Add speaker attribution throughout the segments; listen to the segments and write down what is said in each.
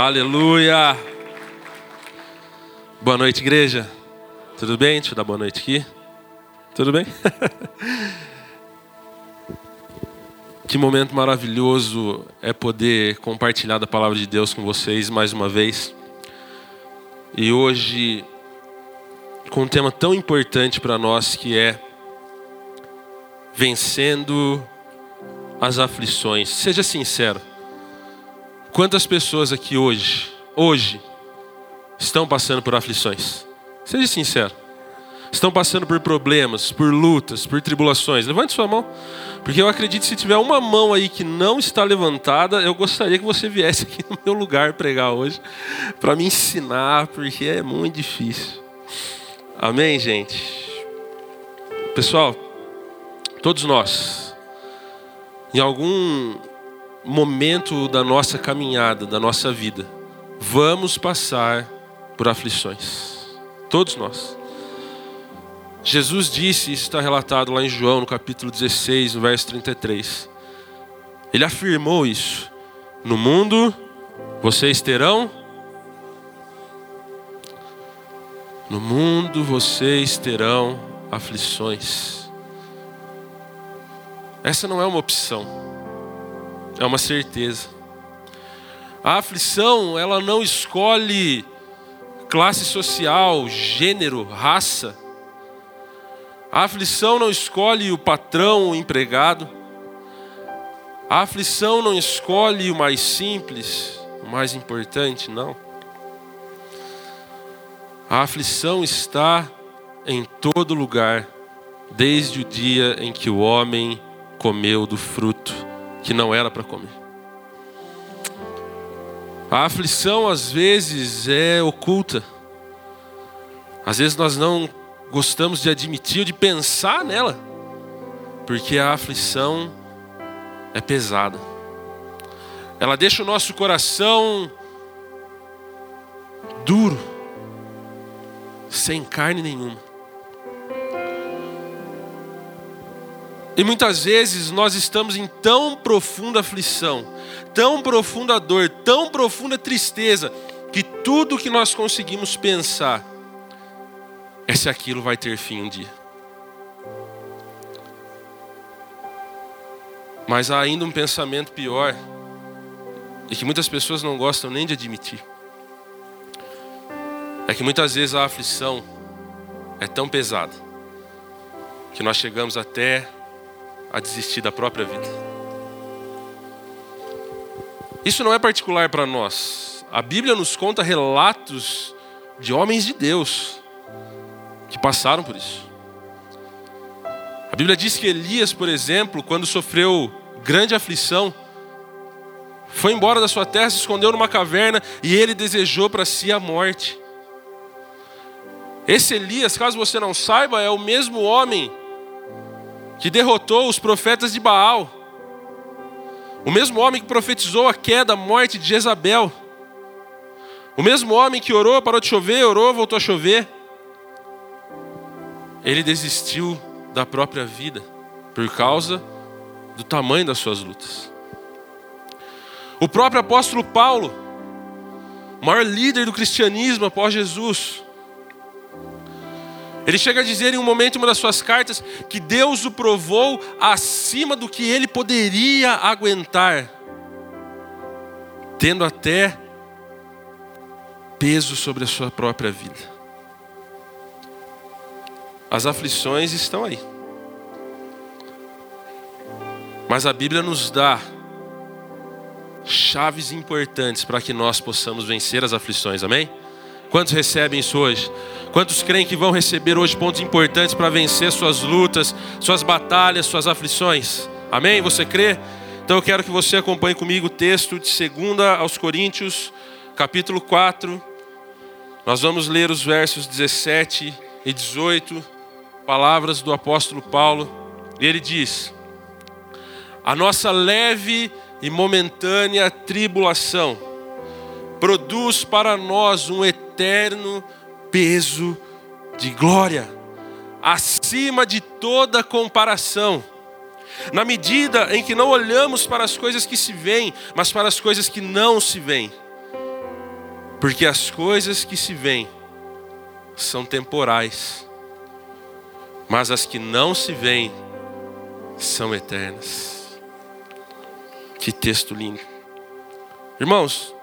Speaker 1: Aleluia! Boa noite, igreja. Tudo bem? Deixa eu dar boa noite aqui. Tudo bem? que momento maravilhoso é poder compartilhar da palavra de Deus com vocês mais uma vez. E hoje, com um tema tão importante para nós que é vencendo as aflições. Seja sincero. Quantas pessoas aqui hoje, hoje, estão passando por aflições? Seja sincero. Estão passando por problemas, por lutas, por tribulações. Levante sua mão. Porque eu acredito que se tiver uma mão aí que não está levantada, eu gostaria que você viesse aqui no meu lugar pregar hoje, para me ensinar, porque é muito difícil. Amém, gente? Pessoal, todos nós, em algum momento da nossa caminhada, da nossa vida, vamos passar por aflições. Todos nós. Jesus disse, isso está relatado lá em João, no capítulo 16, no verso 33. Ele afirmou isso. No mundo vocês terão. No mundo vocês terão aflições. Essa não é uma opção é uma certeza. A aflição, ela não escolhe classe social, gênero, raça. A aflição não escolhe o patrão, o empregado. A aflição não escolhe o mais simples, o mais importante, não. A aflição está em todo lugar, desde o dia em que o homem comeu do fruto que não era para comer. A aflição às vezes é oculta. Às vezes nós não gostamos de admitir ou de pensar nela, porque a aflição é pesada. Ela deixa o nosso coração duro, sem carne nenhuma. E muitas vezes nós estamos em tão profunda aflição, tão profunda dor, tão profunda tristeza, que tudo que nós conseguimos pensar é se aquilo vai ter fim um dia. Mas há ainda um pensamento pior, e que muitas pessoas não gostam nem de admitir. É que muitas vezes a aflição é tão pesada que nós chegamos até a desistir da própria vida. Isso não é particular para nós. A Bíblia nos conta relatos de homens de Deus que passaram por isso. A Bíblia diz que Elias, por exemplo, quando sofreu grande aflição, foi embora da sua terra, se escondeu numa caverna e ele desejou para si a morte. Esse Elias, caso você não saiba, é o mesmo homem que derrotou os profetas de Baal. O mesmo homem que profetizou a queda, a morte de Jezabel. O mesmo homem que orou, parou de chover, orou, voltou a chover. Ele desistiu da própria vida por causa do tamanho das suas lutas. O próprio apóstolo Paulo, maior líder do cristianismo após Jesus, ele chega a dizer em um momento, em uma das suas cartas, que Deus o provou acima do que ele poderia aguentar, tendo até peso sobre a sua própria vida. As aflições estão aí. Mas a Bíblia nos dá chaves importantes para que nós possamos vencer as aflições, amém? Quantos recebem isso hoje? Quantos creem que vão receber hoje pontos importantes para vencer suas lutas, suas batalhas, suas aflições? Amém? Você crê? Então eu quero que você acompanhe comigo o texto de 2 aos Coríntios, capítulo 4. Nós vamos ler os versos 17 e 18, palavras do apóstolo Paulo. E ele diz: A nossa leve e momentânea tribulação produz para nós um eterno peso de glória, acima de toda comparação. Na medida em que não olhamos para as coisas que se veem, mas para as coisas que não se veem. Porque as coisas que se veem são temporais, mas as que não se veem são eternas. Que texto lindo. Irmãos,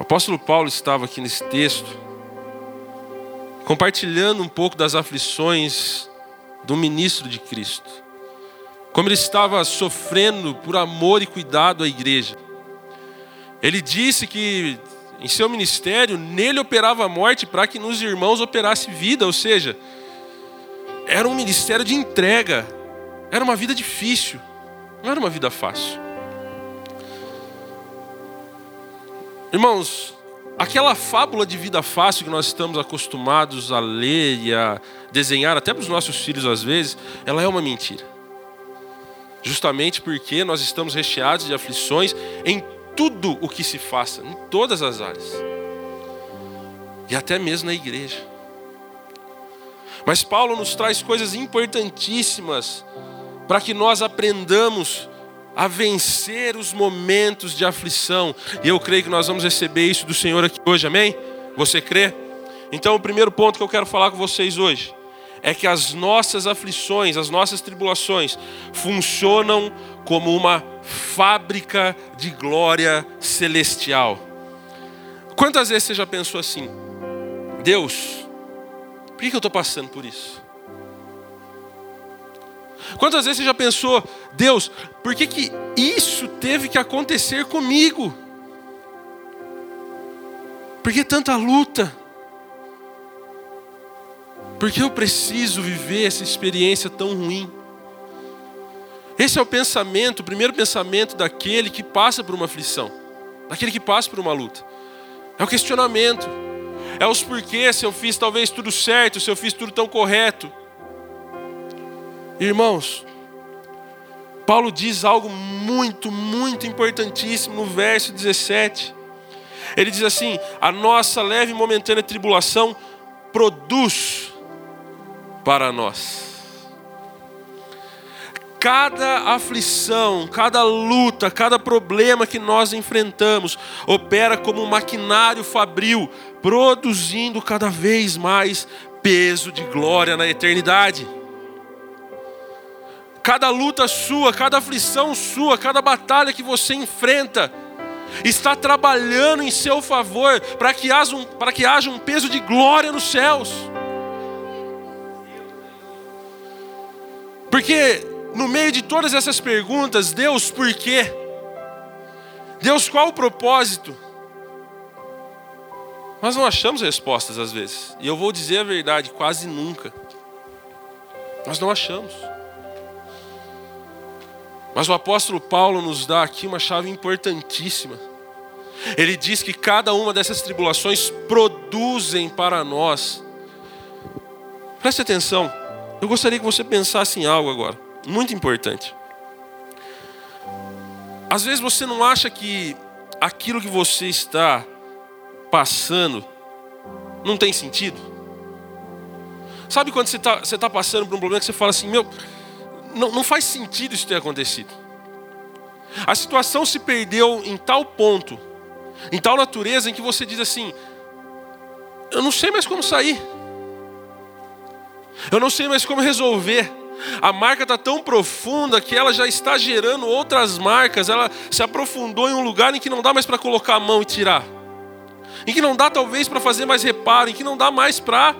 Speaker 1: o apóstolo Paulo estava aqui nesse texto, compartilhando um pouco das aflições do ministro de Cristo. Como ele estava sofrendo por amor e cuidado à igreja. Ele disse que em seu ministério, nele operava a morte para que nos irmãos operasse vida, ou seja, era um ministério de entrega, era uma vida difícil, não era uma vida fácil. Irmãos, aquela fábula de vida fácil que nós estamos acostumados a ler e a desenhar, até para os nossos filhos às vezes, ela é uma mentira. Justamente porque nós estamos recheados de aflições em tudo o que se faça, em todas as áreas. E até mesmo na igreja. Mas Paulo nos traz coisas importantíssimas para que nós aprendamos a vencer os momentos de aflição. E eu creio que nós vamos receber isso do Senhor aqui hoje, amém? Você crê? Então, o primeiro ponto que eu quero falar com vocês hoje é que as nossas aflições, as nossas tribulações, funcionam como uma fábrica de glória celestial. Quantas vezes você já pensou assim? Deus, por que eu estou passando por isso? Quantas vezes você já pensou, Deus, por que, que isso teve que acontecer comigo? Por que tanta luta? Por que eu preciso viver essa experiência tão ruim? Esse é o pensamento, o primeiro pensamento daquele que passa por uma aflição, daquele que passa por uma luta. É o questionamento, é os porquês, se eu fiz talvez tudo certo, se eu fiz tudo tão correto. Irmãos, Paulo diz algo muito, muito importantíssimo no verso 17. Ele diz assim: a nossa leve e momentânea tribulação produz para nós cada aflição, cada luta, cada problema que nós enfrentamos opera como um maquinário fabril, produzindo cada vez mais peso de glória na eternidade. Cada luta sua, cada aflição sua, cada batalha que você enfrenta, está trabalhando em seu favor para que, haja um, que haja um peso de glória nos céus. Porque no meio de todas essas perguntas, Deus, por quê? Deus, qual o propósito? Nós não achamos respostas às vezes. E eu vou dizer a verdade, quase nunca. Nós não achamos. Mas o apóstolo Paulo nos dá aqui uma chave importantíssima. Ele diz que cada uma dessas tribulações produzem para nós. Preste atenção. Eu gostaria que você pensasse em algo agora muito importante. Às vezes você não acha que aquilo que você está passando não tem sentido? Sabe quando você está tá passando por um problema que você fala assim, meu, não, não faz sentido isso ter acontecido. A situação se perdeu em tal ponto, em tal natureza, em que você diz assim: eu não sei mais como sair, eu não sei mais como resolver. A marca está tão profunda que ela já está gerando outras marcas. Ela se aprofundou em um lugar em que não dá mais para colocar a mão e tirar. Em que não dá talvez para fazer mais reparo, em que não dá mais para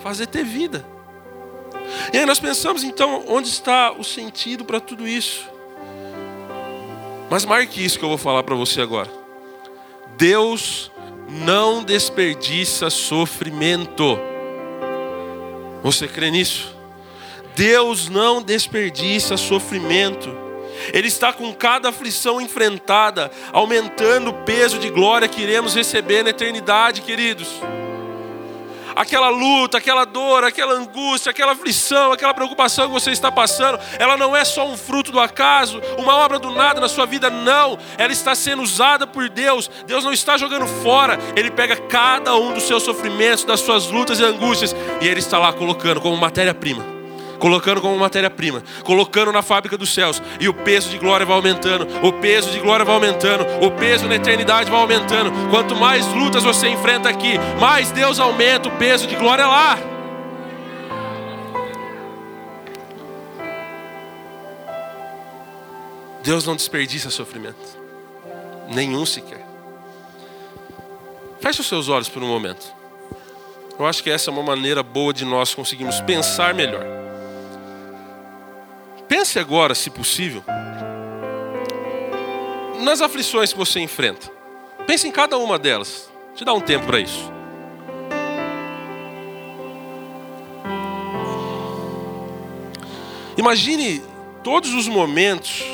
Speaker 1: fazer ter vida. E aí nós pensamos então, onde está o sentido para tudo isso? Mas marque isso que eu vou falar para você agora. Deus não desperdiça sofrimento. Você crê nisso? Deus não desperdiça sofrimento. Ele está com cada aflição enfrentada, aumentando o peso de glória que iremos receber na eternidade, queridos. Aquela luta, aquela dor, aquela angústia, aquela aflição, aquela preocupação que você está passando, ela não é só um fruto do acaso, uma obra do nada na sua vida, não. Ela está sendo usada por Deus. Deus não está jogando fora. Ele pega cada um dos seus sofrimentos, das suas lutas e angústias, e Ele está lá colocando como matéria-prima colocando como matéria-prima, colocando na fábrica dos céus, e o peso de glória vai aumentando, o peso de glória vai aumentando, o peso na eternidade vai aumentando. Quanto mais lutas você enfrenta aqui, mais Deus aumenta o peso de glória lá. Deus não desperdiça sofrimento, nenhum sequer. Feche os seus olhos por um momento. Eu acho que essa é uma maneira boa de nós conseguirmos pensar melhor. Pense agora, se possível, nas aflições que você enfrenta. Pense em cada uma delas. Te dá um tempo para isso. Imagine todos os momentos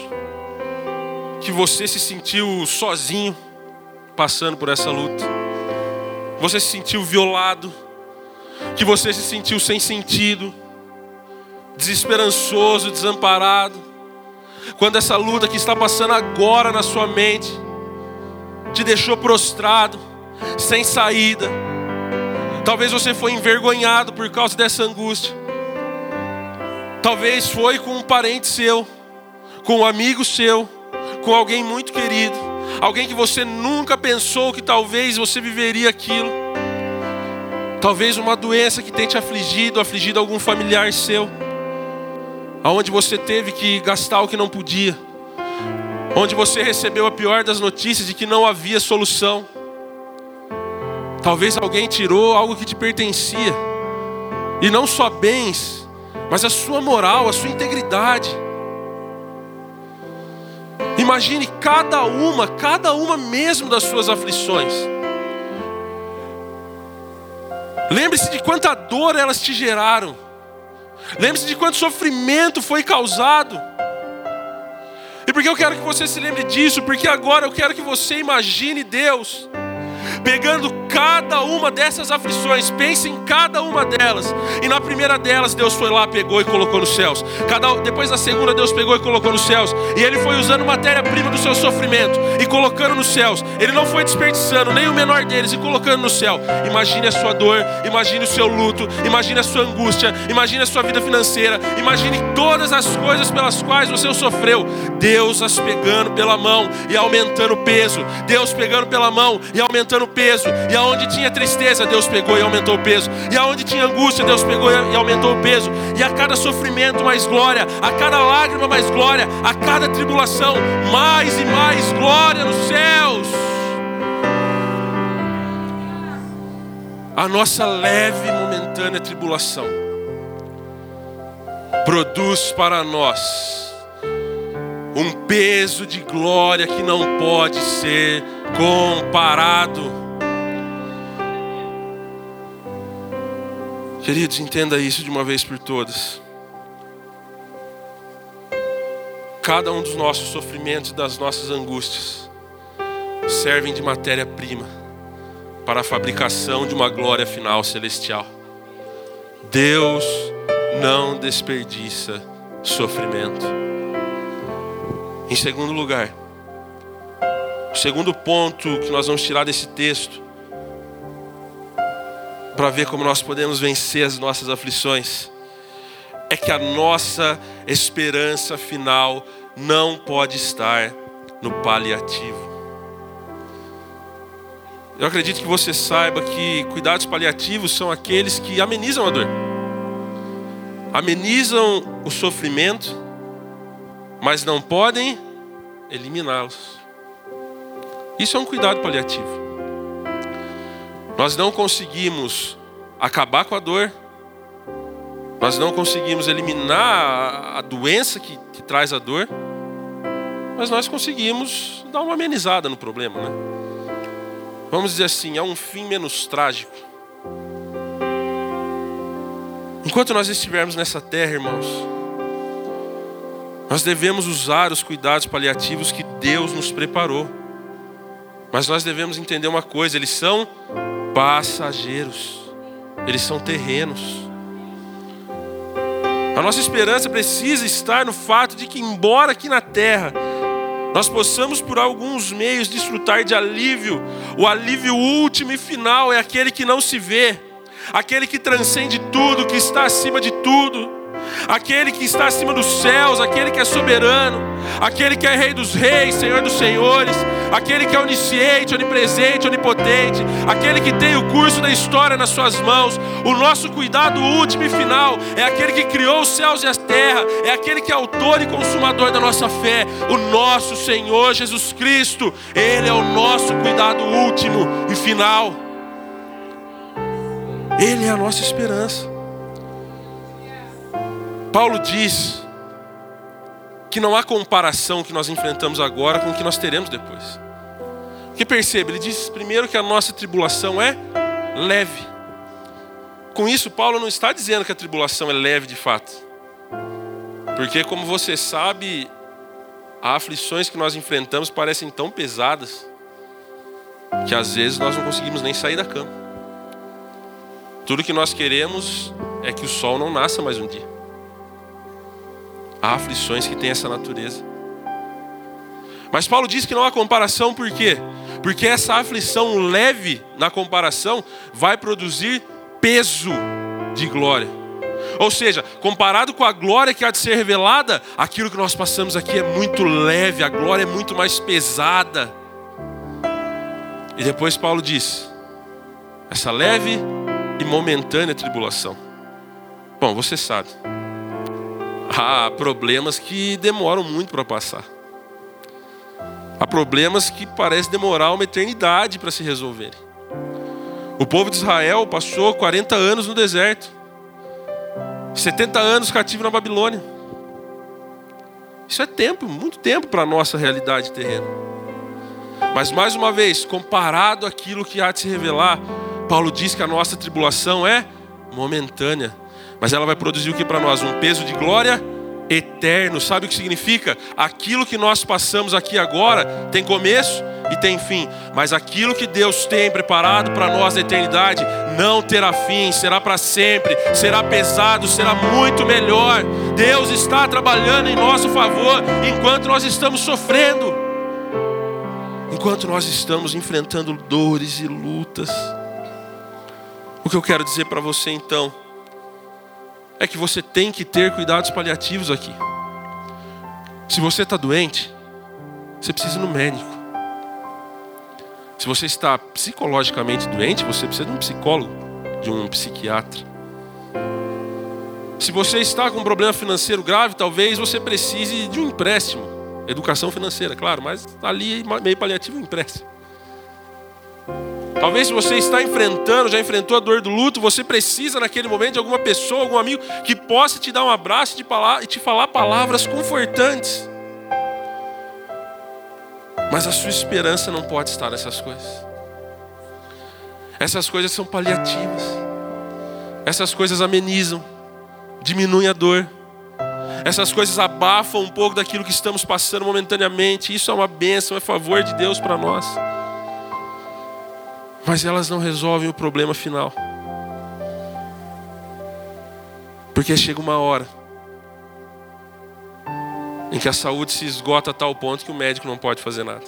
Speaker 1: que você se sentiu sozinho passando por essa luta. Você se sentiu violado, que você se sentiu sem sentido, desesperançoso, desamparado. Quando essa luta que está passando agora na sua mente te deixou prostrado, sem saída. Talvez você foi envergonhado por causa dessa angústia. Talvez foi com um parente seu, com um amigo seu, com alguém muito querido, alguém que você nunca pensou que talvez você viveria aquilo. Talvez uma doença que tenha te afligido, afligido algum familiar seu, aonde você teve que gastar o que não podia, onde você recebeu a pior das notícias de que não havia solução. Talvez alguém tirou algo que te pertencia, e não só bens, mas a sua moral, a sua integridade. Imagine cada uma, cada uma mesmo das suas aflições. Lembre-se de quanta dor elas te geraram. Lembre-se de quanto sofrimento foi causado. E por que eu quero que você se lembre disso? Porque agora eu quero que você imagine Deus pegando cada uma dessas aflições, pense em cada uma delas. E na primeira delas, Deus foi lá, pegou e colocou nos céus. Cada, depois na segunda, Deus pegou e colocou nos céus. E Ele foi usando matéria-prima do seu sofrimento e colocando nos céus. Ele não foi desperdiçando nem o menor deles e colocando no céu. Imagine a sua dor, imagine o seu luto, imagine a sua angústia, imagine a sua vida financeira, imagine todas as coisas pelas quais você sofreu. Deus as pegando pela mão e aumentando o peso. Deus pegando pela mão e aumentando o peso. E aonde tinha tristeza, Deus pegou e aumentou o peso. E aonde tinha angústia, Deus pegou e aumentou o peso. E a cada sofrimento mais glória, a cada lágrima mais glória, a cada tribulação mais e mais glória nos céus. A nossa leve e momentânea tribulação produz para nós um peso de glória que não pode ser comparado. Queridos, entenda isso de uma vez por todas. Cada um dos nossos sofrimentos e das nossas angústias servem de matéria-prima para a fabricação de uma glória final celestial. Deus não desperdiça sofrimento. Em segundo lugar, o segundo ponto que nós vamos tirar desse texto para ver como nós podemos vencer as nossas aflições, é que a nossa esperança final não pode estar no paliativo. Eu acredito que você saiba que cuidados paliativos são aqueles que amenizam a dor, amenizam o sofrimento, mas não podem eliminá-los. Isso é um cuidado paliativo. Nós não conseguimos acabar com a dor, nós não conseguimos eliminar a doença que, que traz a dor, mas nós conseguimos dar uma amenizada no problema, né? Vamos dizer assim, é um fim menos trágico. Enquanto nós estivermos nessa terra, irmãos, nós devemos usar os cuidados paliativos que Deus nos preparou. Mas nós devemos entender uma coisa: eles são passageiros, eles são terrenos. A nossa esperança precisa estar no fato de que, embora aqui na terra nós possamos por alguns meios desfrutar de alívio, o alívio último e final é aquele que não se vê, aquele que transcende tudo, que está acima de tudo, aquele que está acima dos céus, aquele que é soberano, aquele que é Rei dos Reis, Senhor dos Senhores, aquele que é onisciente, onipresente, onipotente, aquele que tem o curso da história nas suas mãos. O nosso cuidado último e final é aquele que criou os céus e a terra, é aquele que é autor e consumador da nossa fé, o nosso Senhor Jesus Cristo. Ele é o nosso cuidado último e final. Ele é a nossa esperança. Paulo diz que não há comparação que nós enfrentamos agora com o que nós teremos depois. Porque perceba, ele diz primeiro que a nossa tribulação é leve. Com isso, Paulo não está dizendo que a tribulação é leve de fato. Porque, como você sabe, as aflições que nós enfrentamos parecem tão pesadas que às vezes nós não conseguimos nem sair da cama. Tudo que nós queremos é que o sol não nasça mais um dia. Há aflições que têm essa natureza. Mas Paulo diz que não há comparação, por quê? Porque essa aflição leve na comparação vai produzir peso de glória. Ou seja, comparado com a glória que há de ser revelada, aquilo que nós passamos aqui é muito leve, a glória é muito mais pesada. E depois Paulo diz: essa leve e momentânea tribulação. Bom, você sabe há problemas que demoram muito para passar. Há problemas que parecem demorar uma eternidade para se resolverem. O povo de Israel passou 40 anos no deserto, 70 anos cativo na Babilônia. Isso é tempo, muito tempo para a nossa realidade terrena. Mas mais uma vez, comparado àquilo que há de se revelar, Paulo diz que a nossa tribulação é momentânea. Mas ela vai produzir o que para nós? Um peso de glória eterno. Sabe o que significa? Aquilo que nós passamos aqui agora tem começo e tem fim, mas aquilo que Deus tem preparado para nós na eternidade não terá fim, será para sempre, será pesado, será muito melhor. Deus está trabalhando em nosso favor enquanto nós estamos sofrendo, enquanto nós estamos enfrentando dores e lutas. O que eu quero dizer para você então? É que você tem que ter cuidados paliativos aqui. Se você está doente, você precisa ir no médico. Se você está psicologicamente doente, você precisa de um psicólogo, de um psiquiatra. Se você está com um problema financeiro grave, talvez você precise de um empréstimo. Educação financeira, claro, mas ali meio paliativo um empréstimo. Talvez se você está enfrentando, já enfrentou a dor do luto, você precisa naquele momento de alguma pessoa, algum amigo que possa te dar um abraço e te falar palavras confortantes. Mas a sua esperança não pode estar nessas coisas. Essas coisas são paliativas. Essas coisas amenizam, diminuem a dor. Essas coisas abafam um pouco daquilo que estamos passando momentaneamente. Isso é uma bênção, é favor de Deus para nós mas elas não resolvem o problema final. Porque chega uma hora em que a saúde se esgota a tal ponto que o médico não pode fazer nada.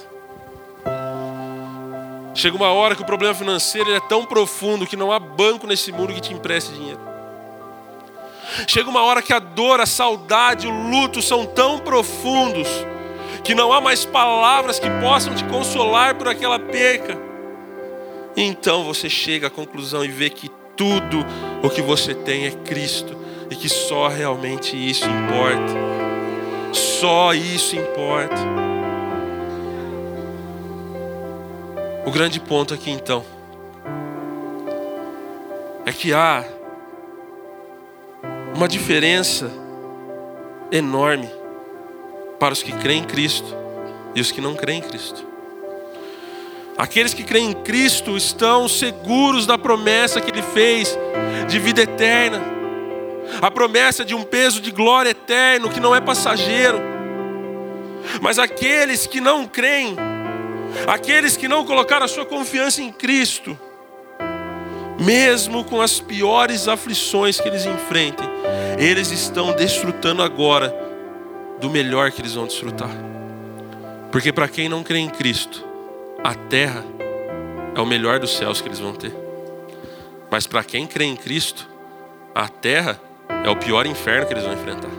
Speaker 1: Chega uma hora que o problema financeiro é tão profundo que não há banco nesse mundo que te empreste dinheiro. Chega uma hora que a dor, a saudade, o luto são tão profundos que não há mais palavras que possam te consolar por aquela perca. Então você chega à conclusão e vê que tudo o que você tem é Cristo e que só realmente isso importa. Só isso importa. O grande ponto aqui então é que há uma diferença enorme para os que creem em Cristo e os que não creem em Cristo. Aqueles que creem em Cristo estão seguros da promessa que Ele fez de vida eterna, a promessa de um peso de glória eterno que não é passageiro. Mas aqueles que não creem, aqueles que não colocaram a sua confiança em Cristo, mesmo com as piores aflições que eles enfrentem, eles estão desfrutando agora do melhor que eles vão desfrutar. Porque para quem não crê em Cristo, a terra é o melhor dos céus que eles vão ter. Mas para quem crê em Cristo, a terra é o pior inferno que eles vão enfrentar.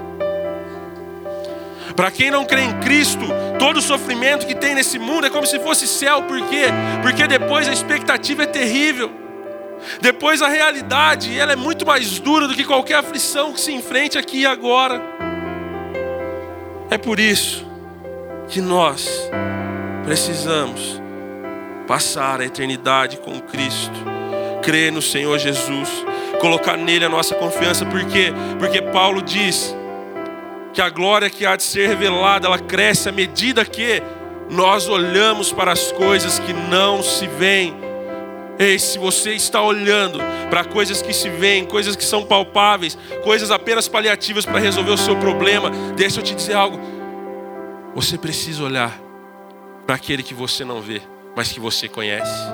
Speaker 1: Para quem não crê em Cristo, todo o sofrimento que tem nesse mundo é como se fosse céu, por quê? Porque depois a expectativa é terrível. Depois a realidade, ela é muito mais dura do que qualquer aflição que se enfrente aqui e agora. É por isso que nós precisamos passar a eternidade com Cristo, crer no Senhor Jesus, colocar nele a nossa confiança, por quê? Porque Paulo diz que a glória que há de ser revelada, ela cresce à medida que nós olhamos para as coisas que não se veem. Ei, se você está olhando para coisas que se veem, coisas que são palpáveis, coisas apenas paliativas para resolver o seu problema, deixa eu te dizer algo. Você precisa olhar para aquele que você não vê, mas que você conhece.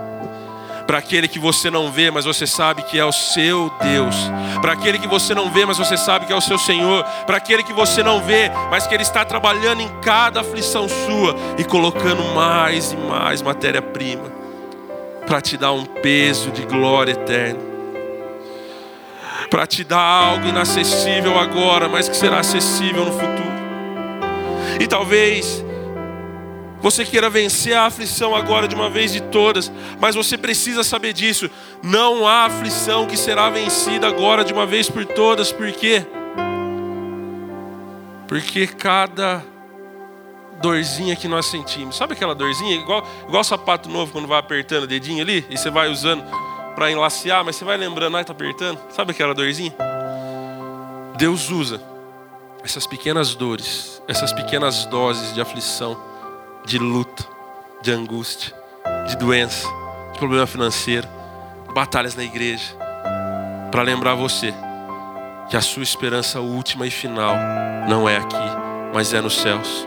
Speaker 1: Para aquele que você não vê, mas você sabe que é o seu Deus, para aquele que você não vê, mas você sabe que é o seu Senhor, para aquele que você não vê, mas que Ele está trabalhando em cada aflição sua e colocando mais e mais matéria-prima para te dar um peso de glória eterna, para te dar algo inacessível agora, mas que será acessível no futuro. E talvez você queira vencer a aflição agora de uma vez de todas, mas você precisa saber disso. Não há aflição que será vencida agora de uma vez por todas, por quê? Porque cada dorzinha que nós sentimos, sabe aquela dorzinha? Igual, igual sapato novo quando vai apertando o dedinho ali e você vai usando para enlacear, mas você vai lembrando, ah, está apertando. Sabe aquela dorzinha? Deus usa essas pequenas dores, essas pequenas doses de aflição de luta, de angústia, de doença, de problema financeiro, batalhas na igreja, para lembrar você que a sua esperança última e final não é aqui, mas é nos céus.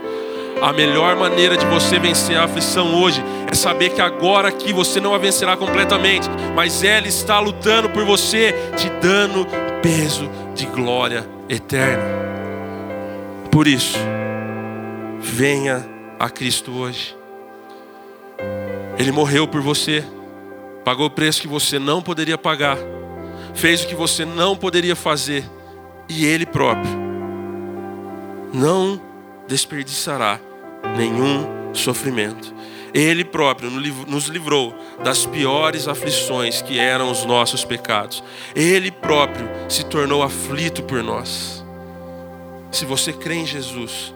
Speaker 1: A melhor maneira de você vencer a aflição hoje é saber que agora aqui você não a vencerá completamente, mas ela está lutando por você, te dando peso de glória eterna. Por isso, venha a Cristo hoje. Ele morreu por você, pagou o preço que você não poderia pagar, fez o que você não poderia fazer, e Ele próprio não desperdiçará nenhum sofrimento. Ele próprio nos livrou das piores aflições que eram os nossos pecados. Ele próprio se tornou aflito por nós. Se você crê em Jesus,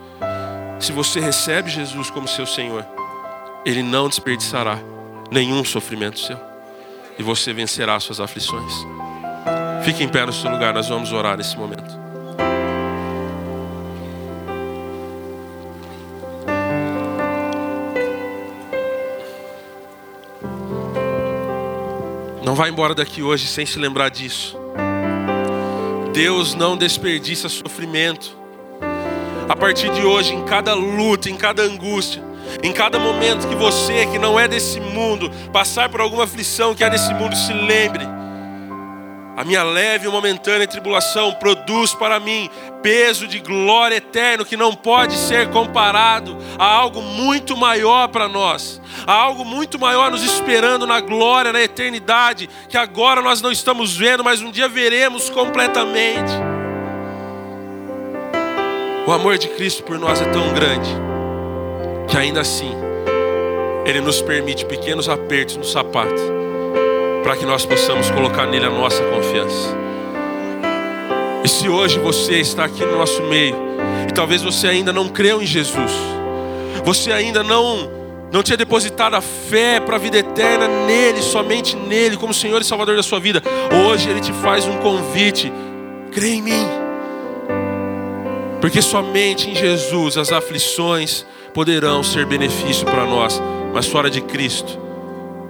Speaker 1: se você recebe Jesus como seu Senhor, Ele não desperdiçará nenhum sofrimento seu. E você vencerá suas aflições. Fique em pé no seu lugar, nós vamos orar nesse momento. Não vá embora daqui hoje sem se lembrar disso. Deus não desperdiça sofrimento a partir de hoje, em cada luta, em cada angústia, em cada momento que você, que não é desse mundo, passar por alguma aflição que é desse mundo, se lembre. A minha leve e momentânea tribulação produz para mim peso de glória eterno que não pode ser comparado a algo muito maior para nós, a algo muito maior nos esperando na glória, na eternidade, que agora nós não estamos vendo, mas um dia veremos completamente. O amor de Cristo por nós é tão grande que ainda assim Ele nos permite pequenos apertos no sapato para que nós possamos colocar nele a nossa confiança. E se hoje você está aqui no nosso meio e talvez você ainda não creu em Jesus, você ainda não não tinha depositado a fé para a vida eterna nele, somente nele, como Senhor e Salvador da sua vida, hoje Ele te faz um convite: crê em mim. Porque somente em Jesus as aflições poderão ser benefício para nós, mas fora de Cristo,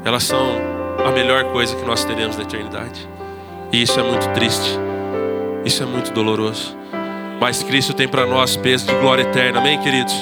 Speaker 1: elas são a melhor coisa que nós teremos na eternidade. E isso é muito triste, isso é muito doloroso. Mas Cristo tem para nós peso de glória eterna, amém, queridos?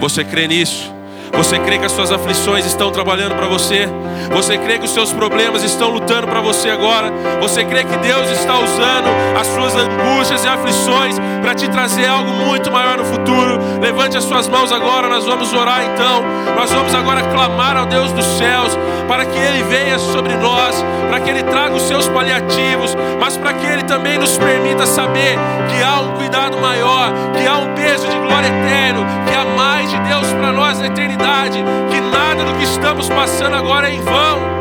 Speaker 1: Você crê nisso? Você crê que as suas aflições estão trabalhando para você? Você crê que os seus problemas estão lutando para você agora? Você crê que Deus está usando as suas angústias e aflições para te trazer algo muito maior no futuro? Levante as suas mãos agora, nós vamos orar então. Nós vamos agora clamar ao Deus dos céus para que Ele venha sobre nós, para que Ele traga os seus paliativos, mas para que Ele também nos permita saber que há um cuidado maior, que há um peso de glória eterno, que há mais de Deus para nós na eternidade verdade que nada do que estamos passando agora é em vão.